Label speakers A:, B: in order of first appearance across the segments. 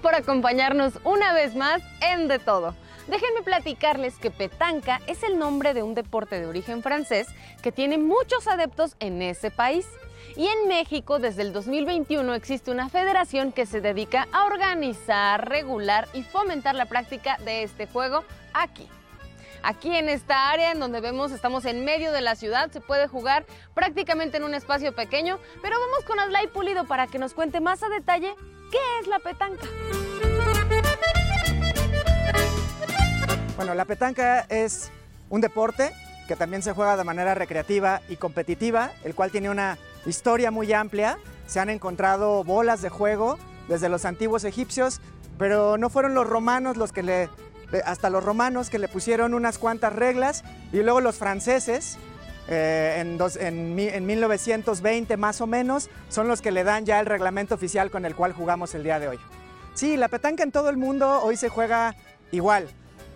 A: por acompañarnos una vez más en De Todo. Déjenme platicarles que petanca es el nombre de un deporte de origen francés que tiene muchos adeptos en ese país. Y en México desde el 2021 existe una federación que se dedica a organizar, regular y fomentar la práctica de este juego aquí. Aquí en esta área en donde vemos estamos en medio de la ciudad, se puede jugar prácticamente en un espacio pequeño, pero vamos con Adlai Pulido para que nos cuente más a detalle ¿Qué es la petanca?
B: Bueno, la petanca es un deporte que también se juega de manera recreativa y competitiva, el cual tiene una historia muy amplia. Se han encontrado bolas de juego desde los antiguos egipcios, pero no fueron los romanos los que le, hasta los romanos que le pusieron unas cuantas reglas y luego los franceses eh, en, en, 1920 más o menos, son los que le dan ya el reglamento oficial con el cual jugamos el día de hoy. Sí, la petanca en todo el mundo hoy se juega igual.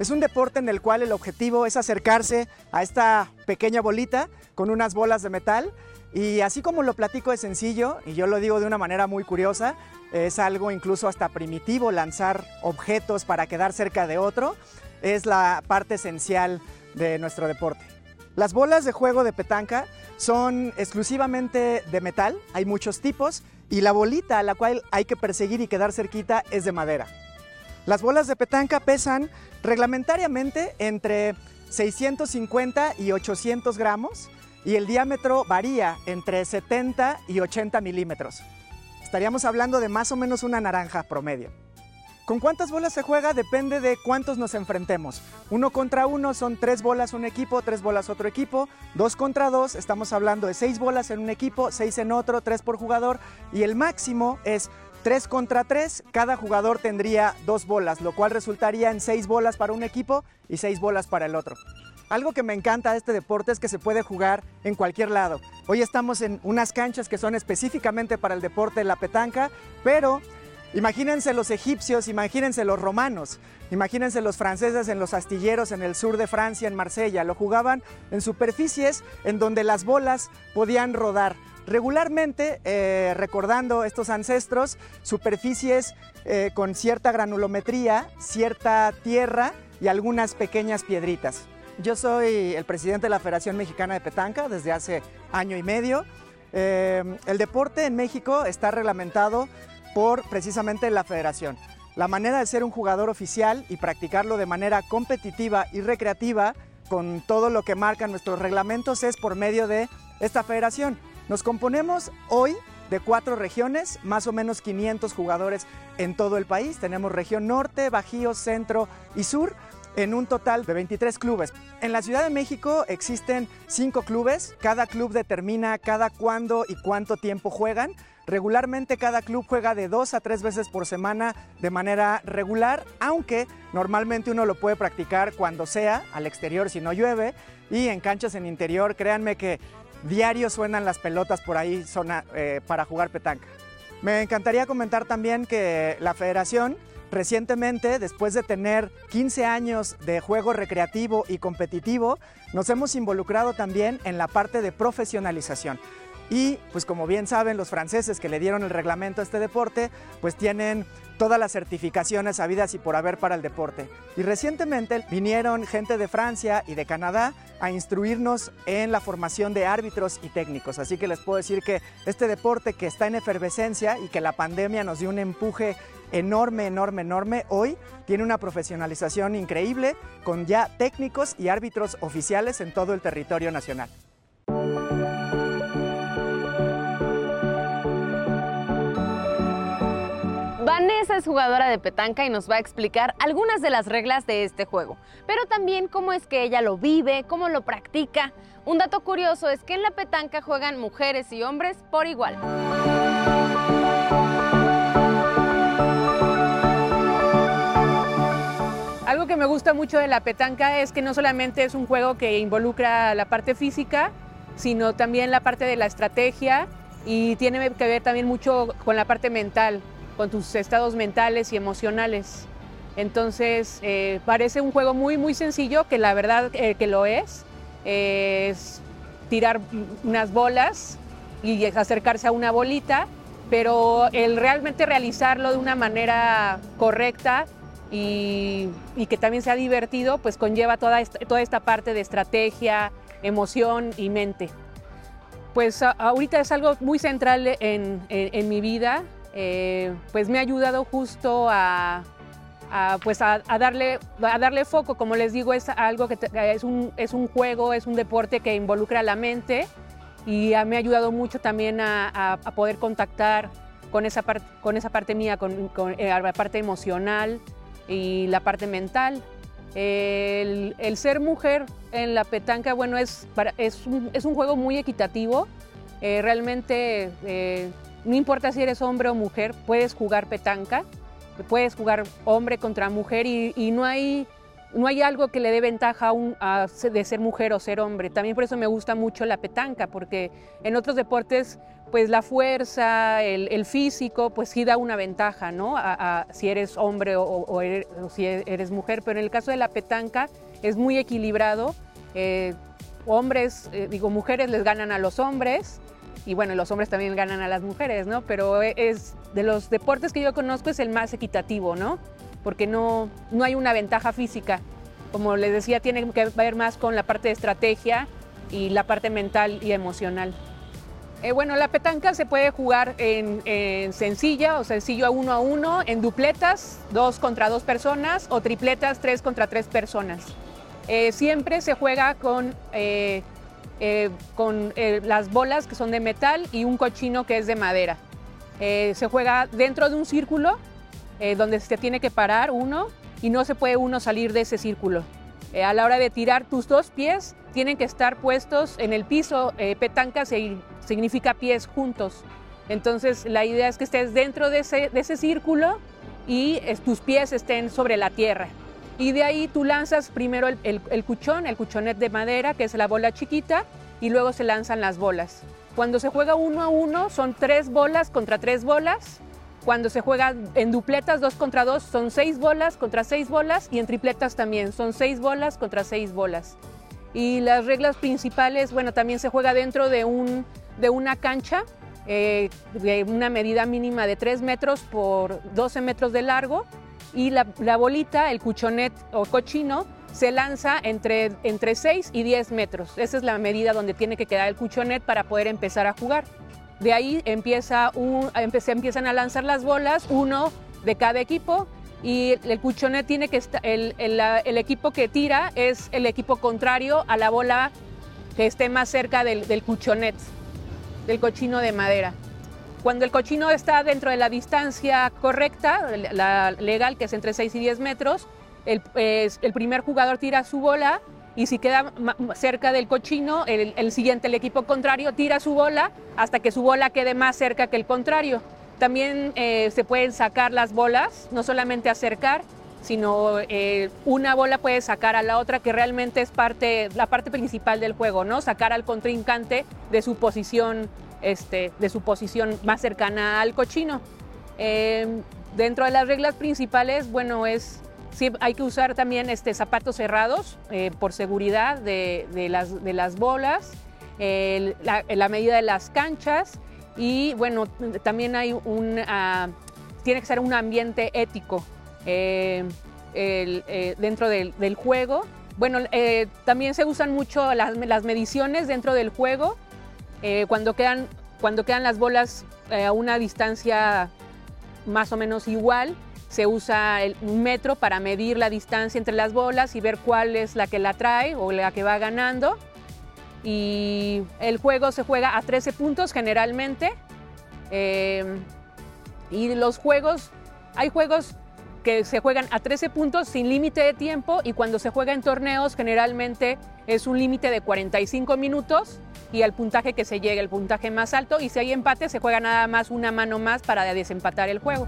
B: Es un deporte en el cual el objetivo es acercarse a esta pequeña bolita con unas bolas de metal y así como lo platico es sencillo y yo lo digo de una manera muy curiosa, es algo incluso hasta primitivo lanzar objetos para quedar cerca de otro, es la parte esencial de nuestro deporte. Las bolas de juego de petanca son exclusivamente de metal, hay muchos tipos, y la bolita a la cual hay que perseguir y quedar cerquita es de madera. Las bolas de petanca pesan reglamentariamente entre 650 y 800 gramos y el diámetro varía entre 70 y 80 milímetros. Estaríamos hablando de más o menos una naranja promedio. ¿Con cuántas bolas se juega? Depende de cuántos nos enfrentemos. Uno contra uno son tres bolas un equipo, tres bolas otro equipo. Dos contra dos, estamos hablando de seis bolas en un equipo, seis en otro, tres por jugador. Y el máximo es tres contra tres. Cada jugador tendría dos bolas, lo cual resultaría en seis bolas para un equipo y seis bolas para el otro. Algo que me encanta de este deporte es que se puede jugar en cualquier lado. Hoy estamos en unas canchas que son específicamente para el deporte de la petanca, pero Imagínense los egipcios, imagínense los romanos, imagínense los franceses en los astilleros en el sur de Francia, en Marsella. Lo jugaban en superficies en donde las bolas podían rodar. Regularmente, eh, recordando estos ancestros, superficies eh, con cierta granulometría, cierta tierra y algunas pequeñas piedritas. Yo soy el presidente de la Federación Mexicana de Petanca desde hace año y medio. Eh, el deporte en México está reglamentado por precisamente la federación. La manera de ser un jugador oficial y practicarlo de manera competitiva y recreativa con todo lo que marcan nuestros reglamentos es por medio de esta federación. Nos componemos hoy de cuatro regiones, más o menos 500 jugadores en todo el país. Tenemos región norte, bajío, centro y sur en un total de 23 clubes. En la Ciudad de México existen cinco clubes, cada club determina cada cuándo y cuánto tiempo juegan. Regularmente cada club juega de dos a tres veces por semana de manera regular, aunque normalmente uno lo puede practicar cuando sea, al exterior si no llueve, y en canchas en interior, créanme que diario suenan las pelotas por ahí eh, para jugar petanca. Me encantaría comentar también que la federación recientemente, después de tener 15 años de juego recreativo y competitivo, nos hemos involucrado también en la parte de profesionalización. Y pues como bien saben los franceses que le dieron el reglamento a este deporte, pues tienen todas las certificaciones habidas y por haber para el deporte. Y recientemente vinieron gente de Francia y de Canadá a instruirnos en la formación de árbitros y técnicos. Así que les puedo decir que este deporte que está en efervescencia y que la pandemia nos dio un empuje enorme, enorme, enorme, hoy tiene una profesionalización increíble con ya técnicos y árbitros oficiales en todo el territorio nacional.
A: Vanessa es jugadora de petanca y nos va a explicar algunas de las reglas de este juego, pero también cómo es que ella lo vive, cómo lo practica. Un dato curioso es que en la petanca juegan mujeres y hombres por igual.
C: Algo que me gusta mucho de la petanca es que no solamente es un juego que involucra la parte física, sino también la parte de la estrategia y tiene que ver también mucho con la parte mental, con tus estados mentales y emocionales. Entonces, eh, parece un juego muy, muy sencillo, que la verdad eh, que lo es. es tirar unas bolas y acercarse a una bolita, pero el realmente realizarlo de una manera correcta y, que también sea divertido, pues conlleva toda esta, toda esta parte de estrategia, emoción y mente. Pues ahorita es algo muy central en, mi vida, eh, pues me ha ayudado justo a, pues a, darle, a darle foco, como les digo, es algo que es, un, es un juego, es un deporte que involucra la mente y me ha ayudado mucho también a, poder contactar con esa, con esa parte mía, con, eh, la parte emocional y la parte mental. El, ser mujer en la petanca, bueno, es, es, un, es un juego muy equitativo. Eh, realmente, no importa si eres hombre o mujer, puedes jugar petanca, puedes jugar hombre contra mujer y, no, hay, no hay algo que le dé ventaja a de ser mujer o ser hombre. También por eso me gusta mucho la petanca, porque en otros deportes pues la fuerza, el, físico, pues sí da una ventaja, ¿no? Si eres hombre o, si eres mujer, pero en el caso de la petanca es muy equilibrado. Eh, hombres, eh, digo, mujeres les ganan a los hombres y bueno, los hombres también ganan a las mujeres, ¿no? Pero es de los deportes que yo conozco es el más equitativo, ¿no? Porque no, no hay una ventaja física. Como les decía, tiene que ver más con la parte de estrategia y la parte mental y emocional. Eh, bueno, la petanca se puede jugar en, sencilla o sencillo a uno a uno, en dupletas, dos contra dos personas, o tripletas, tres contra tres personas. Eh, siempre se juega con, eh, con las bolas que son de metal y un cochino que es de madera. se juega dentro de un círculo donde se tiene que parar uno y no se puede uno salir de ese círculo. a la hora de tirar tus dos pies, tienen que estar puestos en el piso. petanca significa pies juntos. Entonces la idea es que estés dentro de ese círculo y tus pies estén sobre la tierra. Y de ahí tú lanzas primero el, cuchón, el cuchonet de madera, que es la bola chiquita, y luego se lanzan las bolas. Cuando se juega uno a uno son tres bolas contra tres bolas. Cuando se juega en dupletas dos contra dos son seis bolas contra seis bolas y en tripletas también son seis bolas contra seis bolas. Y las reglas principales, bueno, también se juega dentro de un de una cancha eh, de una medida mínima de 3 metros por 12 metros de largo y la, bolita, el cuchonet o cochino, se lanza entre, entre 6 y 10 metros. Esa es la medida donde tiene que quedar el cuchonet para poder empezar a jugar. De ahí empieza un, empiezan a lanzar las bolas, uno de cada equipo, y el cuchonet tiene que estar, el, el, equipo que tira es el equipo contrario a la bola que esté más cerca del, del cuchonet del cochino de madera. Cuando el cochino está dentro de la distancia correcta, la legal, que es entre 6 y 10 metros, el, primer jugador tira su bola y si queda cerca del cochino, el, siguiente, el equipo contrario, tira su bola hasta que su bola quede más cerca que el contrario. También eh, se pueden sacar las bolas, no solamente acercar, sino eh, una bola puede sacar a la otra, que realmente es parte, la parte principal del juego, ¿no? Sacar al contrincante de su posición, este, de su posición más cercana al cochino. Em, dentro de las reglas principales, bueno, es hay que usar también este, zapatos cerrados eh, por seguridad de, las, de las bolas, la, medida de las canchas y bueno, también hay un, ah, tiene que ser un ambiente ético eh, eh, dentro del, juego. Bueno, eh, también se usan mucho las, mediciones dentro del juego. cuando, quedan, cuando quedan las bolas a una distancia más o menos igual, se usa un metro para medir la distancia entre las bolas y ver cuál es la que la trae o la que va ganando. Y el juego se juega a 13 puntos generalmente. y los juegos, hay juegos que se juegan a 13 puntos sin límite de tiempo y cuando se juega en torneos generalmente es un límite de 45 minutos y el puntaje que se llegue, el puntaje más alto y si hay empate se juega nada más una mano más para desempatar el juego.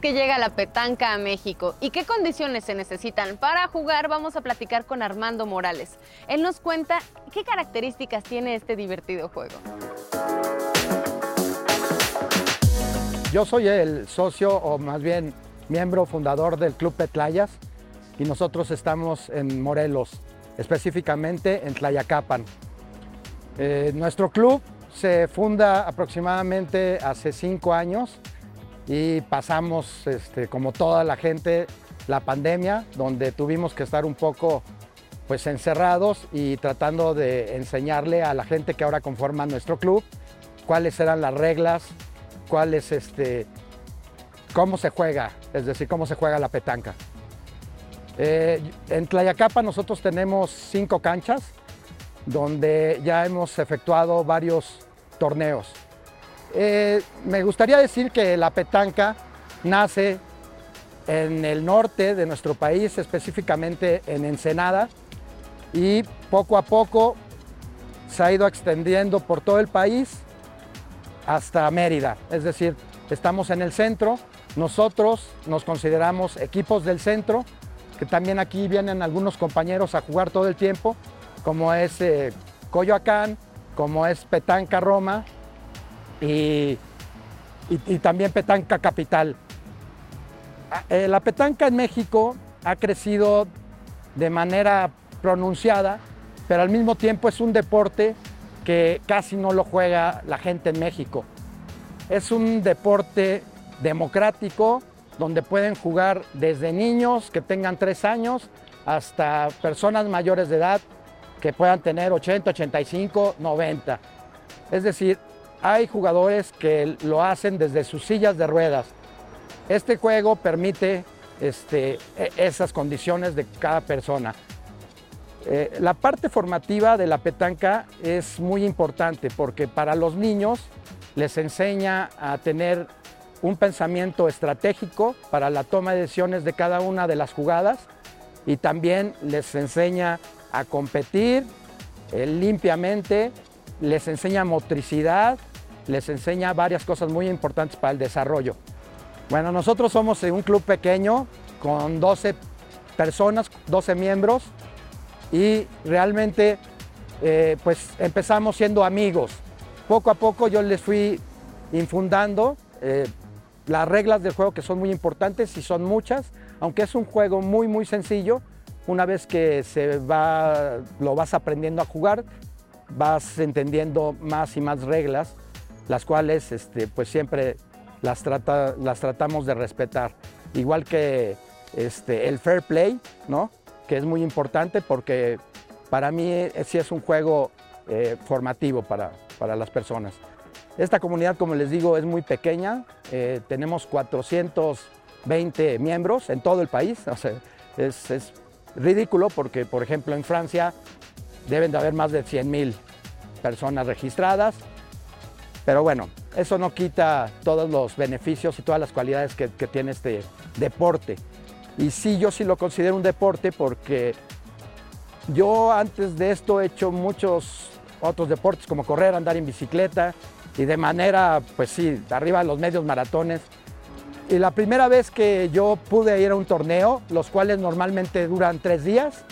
A: Que llega la petanca a México y qué condiciones se necesitan para jugar, vamos a platicar con Armando Morales. Él nos cuenta qué características tiene este divertido juego.
D: Yo soy el socio o más bien miembro fundador del Club Petlayas y nosotros estamos en Morelos, específicamente en Tlayacapan. Eh, nuestro club se funda aproximadamente hace cinco años y pasamos, este, como toda la gente, la pandemia, donde tuvimos que estar un poco pues encerrados y tratando de enseñarle a la gente que ahora conforma nuestro club cuáles eran las reglas, cuáles este, cómo se juega, es decir, cómo se juega la petanca. Eh, en Tlayacapa nosotros tenemos cinco canchas donde ya hemos efectuado varios torneos. Eh, me gustaría decir que la petanca nace en el norte de nuestro país, específicamente en Ensenada, y poco a poco se ha ido extendiendo por todo el país hasta Mérida. Es decir, estamos en el centro, nosotros nos consideramos equipos del centro, que también aquí vienen algunos compañeros a jugar todo el tiempo, como es eh, Coyoacán, como es Petanca Roma, y, también petanca capital. Ah, eh, la petanca en México ha crecido de manera pronunciada, pero al mismo tiempo es un deporte que casi no lo juega la gente en México. Es un deporte democrático donde pueden jugar desde niños que tengan tres años hasta personas mayores de edad que puedan tener 80, 85, 90. Es decir, hay jugadores que lo hacen desde sus sillas de ruedas. Este juego permite este, e, esas condiciones de cada persona. Eh, la parte formativa de la petanca es muy importante porque para los niños les enseña a tener un pensamiento estratégico para la toma de decisiones de cada una de las jugadas y también les enseña a competir eh, limpiamente, les enseña motricidad, les enseña varias cosas muy importantes para el desarrollo. Bueno, nosotros somos un club pequeño con 12 personas, 12 miembros y realmente eh, pues empezamos siendo amigos. Poco a poco yo les fui infundando eh, las reglas del juego que son muy importantes y son muchas, aunque es un juego muy muy sencillo, una vez que se va, lo vas aprendiendo a jugar, vas entendiendo más y más reglas las cuales este, pues siempre las, trata, las tratamos de respetar. Igual que este, el fair play, ¿no? que es muy importante porque para mí eh, sí es un juego eh, formativo para, para, las personas. Esta comunidad, como les digo, es muy pequeña, eh, tenemos 420 miembros en todo el país, es, es, ridículo porque, por ejemplo, en Francia deben de haber más de 100 mil personas registradas, pero bueno, eso no quita todos los beneficios y todas las cualidades que, tiene este deporte. Y sí, yo sí lo considero un deporte porque yo antes de esto he hecho muchos otros deportes como correr, andar en bicicleta y de manera, pues sí, arriba de los medios maratones. Y la primera vez que yo pude ir a un torneo, los cuales normalmente duran tres días,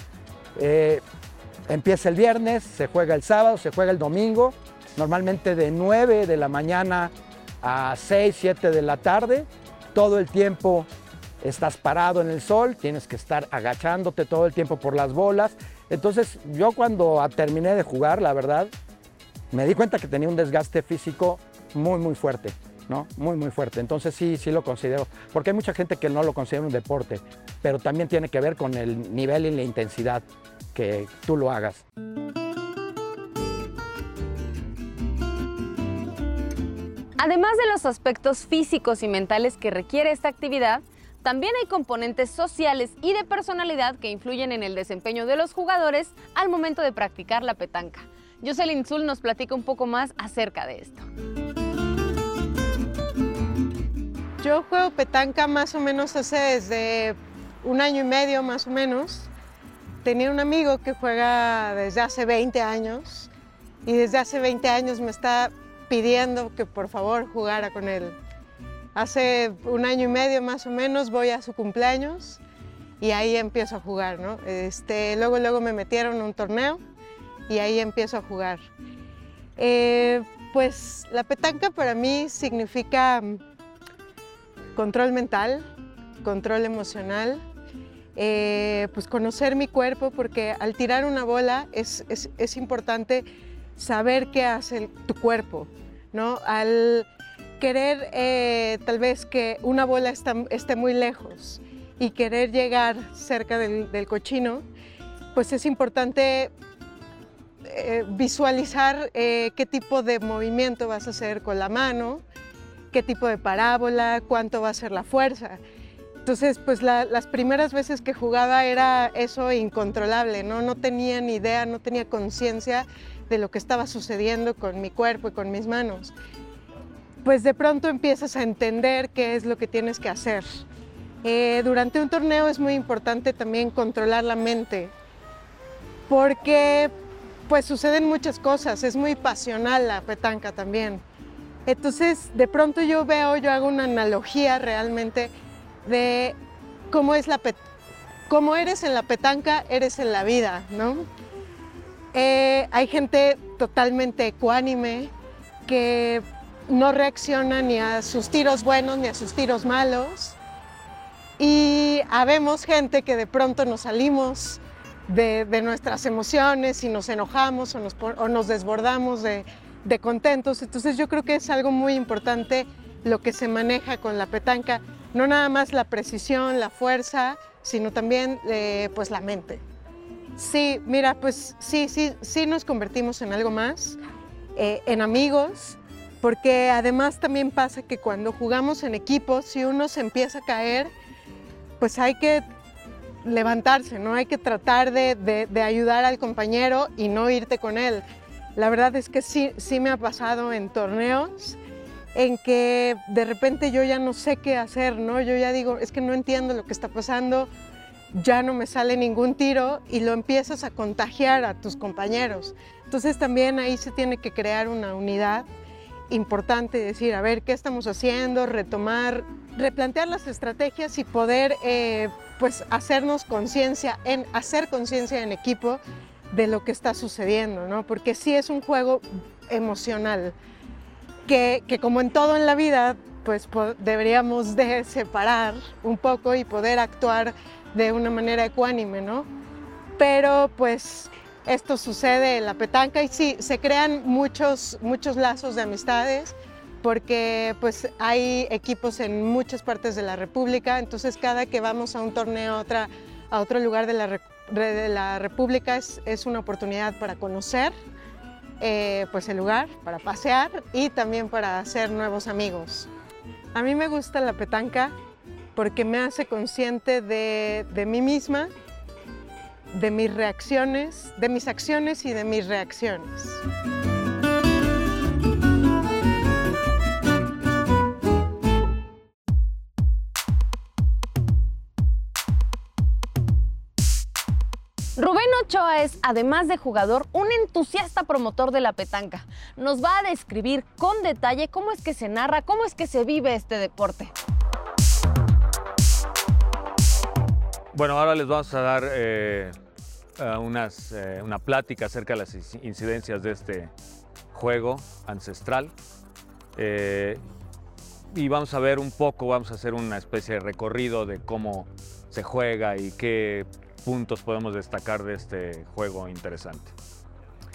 D: eh, empieza el viernes, se juega el sábado, se juega el domingo normalmente de 9 de la mañana a 6, 7 de la tarde. Todo el tiempo estás parado en el sol, tienes que estar agachándote todo el tiempo por las bolas. Entonces yo cuando terminé de jugar, la verdad, me di cuenta que tenía un desgaste físico muy, muy fuerte, ¿no? Muy, muy fuerte. Entonces sí, sí lo considero, porque hay mucha gente que no lo considera un deporte, pero también tiene que ver con el nivel y la intensidad que tú lo hagas.
A: Además de los aspectos físicos y mentales que requiere esta actividad, también hay componentes sociales y de personalidad que influyen en el desempeño de los jugadores al momento de practicar la petanca. Jocelyn Zul nos platica un poco más acerca de esto.
E: Yo juego petanca más o menos hace desde un año y medio más o menos. Tenía un amigo que juega desde hace 20 años y desde hace 20 años me está pidiendo que por favor jugara con él. hace un año y medio más o menos voy a su cumpleaños y ahí empiezo a jugar, ¿no? Este, luego, luego me metieron a un torneo y ahí empiezo a jugar. Eh, pues la petanca para mí significa control mental, control emocional, eh, pues conocer mi cuerpo, porque al tirar una bola es, es, importante saber qué hace tu cuerpo, ¿no? Al querer eh, tal vez que una bola esté muy lejos y querer llegar cerca del, cochino, pues es importante eh, visualizar eh, qué tipo de movimiento vas a hacer con la mano, qué tipo de parábola, cuánto va a ser la fuerza. Entonces, pues las primeras veces que jugaba era eso incontrolable, ¿no? No tenía ni idea, no tenía conciencia de lo que estaba sucediendo con mi cuerpo y con mis manos. Pues de pronto empiezas a entender qué es lo que tienes que hacer. Eh, durante un torneo es muy importante también controlar la mente, porque pues suceden muchas cosas, es muy pasional la petanca también. Entonces, de pronto yo veo, yo hago una analogía realmente de cómo es la cómo eres en la petanca, eres en la vida, ¿no? Eh, hay gente totalmente ecuánime que no reacciona ni a sus tiros buenos ni a sus tiros malos y habemos gente que de pronto nos salimos de, nuestras emociones y nos enojamos o nos, desbordamos de, de, contentos. Entonces yo creo que es algo muy importante lo que se maneja con la petanca, no nada más la precisión, la fuerza, sino también eh, pues la mente. Sí, mira, pues sí, sí, sí nos convertimos en algo más, eh, en amigos, porque además también pasa que cuando jugamos en equipo, si uno se empieza a caer, pues hay que levantarse, ¿no? Hay que tratar de, ayudar al compañero y no irte con él. La verdad es que sí, sí me ha pasado en torneos en que de repente yo ya no sé qué hacer, ¿no? Yo ya digo, es que no entiendo lo que está pasando, ya no me sale ningún tiro y lo empiezas a contagiar a tus compañeros. Entonces también ahí se tiene que crear una unidad importante, decir, a ver, ¿qué estamos haciendo? Retomar replantear las estrategias y poder eh, pues hacernos conciencia, en hacer conciencia en equipo de lo que está sucediendo, ¿no? Porque sí es un juego emocional, que, que como en todo en la vida, pues deberíamos de separar un poco y poder actuar de una manera ecuánime, ¿no? Pero pues esto sucede en la petanca y sí, se crean muchos, muchos lazos de amistades, porque pues hay equipos en muchas partes de la República, entonces cada que vamos a un torneo a, otra, a otro lugar de la, de República es, es, una oportunidad para conocer eh, pues el lugar, para pasear y también para hacer nuevos amigos. A mí me gusta la petanca porque me hace consciente de, de mí misma, de mis reacciones, de mis acciones y de mis reacciones.
A: Es, además de jugador, un entusiasta promotor de la petanca. Nos va a describir con detalle cómo es que se narra, cómo es que se vive este deporte.
F: Bueno, ahora les vamos a dar eh, unas, eh, una plática acerca de las incidencias de este juego ancestral. Eh, y vamos a ver un poco, vamos a hacer una especie de recorrido de cómo se juega y qué puntos podemos destacar de este juego interesante.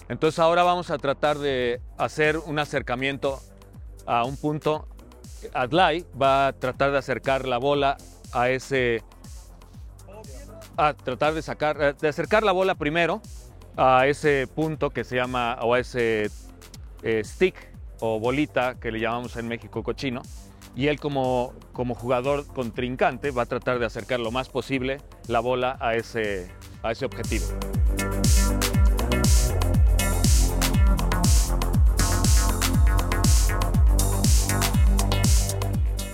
F: Entonces ahora vamos a tratar de hacer un acercamiento a un punto. Adlai va a tratar de acercar la bola a ese... A tratar de sacar, de acercar la bola primero a ese punto que se llama, o a ese eh, stick o bolita que le llamamos en México cochino y él como, como jugador contrincante va a tratar de acercar lo más posible la bola a ese, a ese objetivo.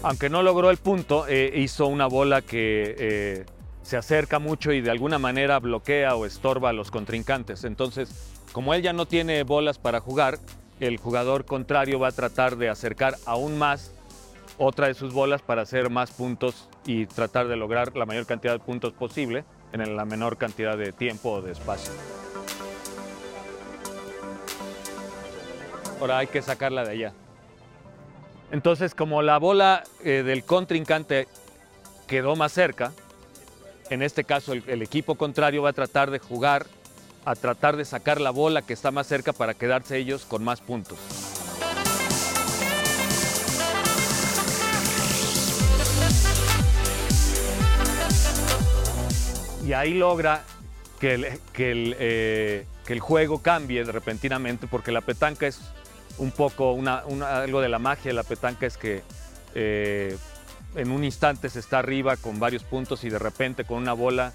F: Aunque no logró el punto, eh, hizo una bola que eh, se acerca mucho y de alguna manera bloquea o estorba a los contrincantes. Entonces, como él ya no tiene bolas para jugar, el jugador contrario va a tratar de acercar aún más otra de sus bolas para hacer más puntos y tratar de lograr la mayor cantidad de puntos posible en la menor cantidad de tiempo o de espacio. Ahora hay que sacarla de allá. Entonces, como la bola eh, del contrincante quedó más cerca, en este caso el, el equipo contrario va a tratar de jugar, a tratar de sacar la bola que está más cerca para quedarse ellos con más puntos. Y ahí logra que el, que el, eh, que el juego cambie repentinamente porque la petanca es un poco, una, algo de la magia de la petanca es que eh, en un instante se está arriba con varios puntos y de repente con una bola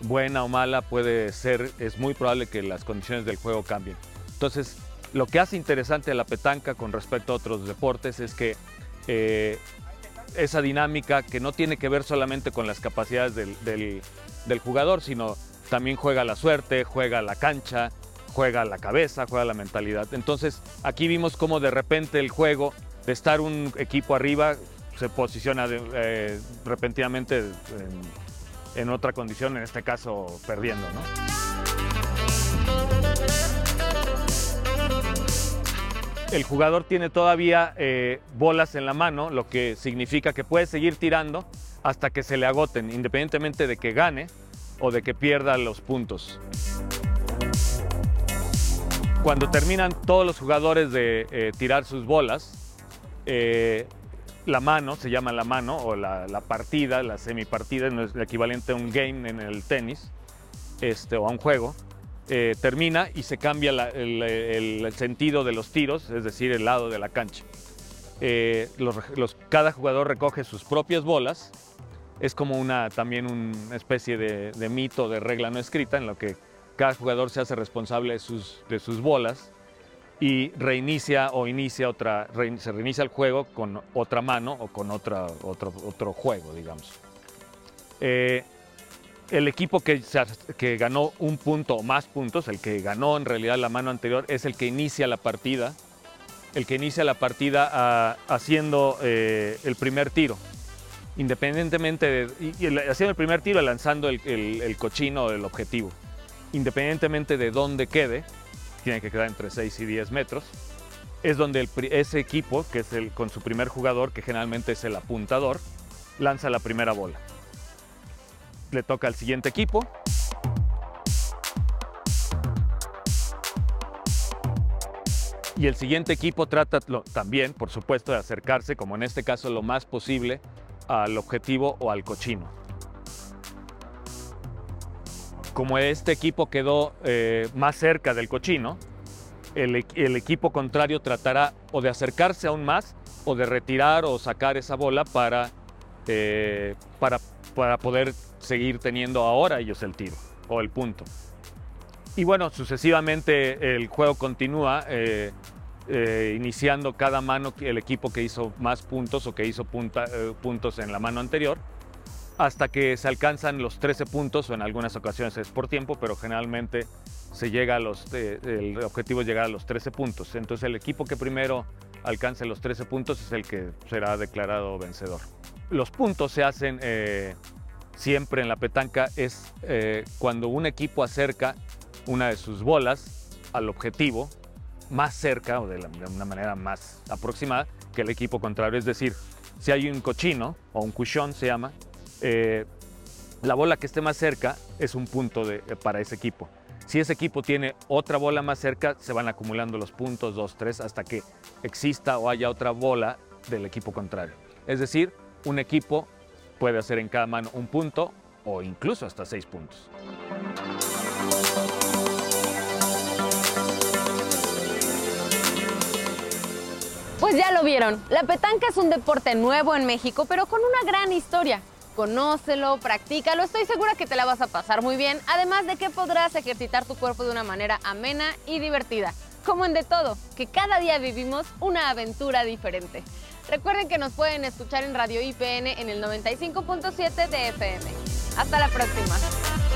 F: buena o mala puede ser, es muy probable que las condiciones del juego cambien. Entonces, lo que hace interesante a la petanca con respecto a otros deportes es que eh, esa dinámica que no tiene que ver solamente con las capacidades del- del jugador, sino también juega la suerte, juega la cancha, juega la cabeza, juega la mentalidad. Entonces, aquí vimos cómo de repente el juego, de estar un equipo arriba, se posiciona eh, repentinamente en, otra condición, en este caso perdiendo. El jugador tiene todavía eh, bolas en la mano, lo que significa que puede seguir tirando hasta que se le agoten, independientemente de que gane o de que pierda los puntos. Cuando terminan todos los jugadores de eh, tirar sus bolas, eh, la mano, se llama la mano, o la, partida, la semipartida, no es el equivalente a un game en el tenis, este, o a un juego, eh, termina y se cambia el, sentido de los tiros, es decir, el lado de la cancha. Cada jugador recoge sus propias bolas. Es como una, también una especie de, mito, de regla no escrita, en lo que cada jugador se hace responsable de sus, de sus bolas y reinicia o inicia otra, se reinicia el juego con otra mano o con otra, otro, otro juego, digamos. Eh, el equipo que, que ganó un punto o más puntos, el que ganó en realidad la mano anterior, es el que inicia la partida. El que inicia la partida ah, haciendo eh, el primer tiro. Independientemente de. y- haciendo el primer tiro, lanzando el, el- el objetivo. Independientemente de dónde quede, tiene que quedar entre 6 y 10 metros. Es donde ese equipo, que es el con su primer jugador, que generalmente es el apuntador, lanza la primera bola le toca al siguiente equipo. Y el siguiente equipo trata también, por supuesto, de acercarse, como en este caso, lo más posible al objetivo o al cochino. Como este equipo quedó eh, más cerca del cochino, el, equ- el equipo contrario tratará o de acercarse aún más o de retirar o sacar esa bola para, eh, para, para poder seguir teniendo ahora ellos el tiro o el punto. Y bueno, sucesivamente el juego continúa, eh, eh, iniciando cada mano el equipo que hizo más puntos o que hizo eh, puntos en la mano anterior, hasta que se alcanzan los 13 puntos, o en algunas ocasiones es por tiempo, pero generalmente se llega a eh, el objetivo es llegar a los 13 puntos. Entonces el equipo que primero alcance los 13 puntos es el que será declarado vencedor. Los puntos se hacen siempre en la petanca, es cuando un equipo acerca una de sus bolas al objetivo más cerca o de, la- de una manera más aproximada que el equipo contrario. Es decir, si hay un cochino o un cuchón se llama, eh, la bola que esté más cerca es un punto de- eh, para ese equipo. Si ese equipo tiene otra bola más cerca, se van acumulando los puntos, dos, tres, hasta que exista o haya otra bola del equipo contrario. Es decir, un equipo puede hacer en cada mano un punto o incluso hasta seis puntos.
A: Pues ya lo vieron, la petanca es un deporte nuevo en México, pero con una gran historia. Conócelo, practícalo, estoy segura que te la vas a pasar muy bien, además de que podrás ejercitar tu cuerpo de una manera amena y divertida. Como en de todo, que cada día vivimos una aventura diferente. Recuerden que nos pueden escuchar en Radio IPN en el 95.7 de FM. Hasta la próxima.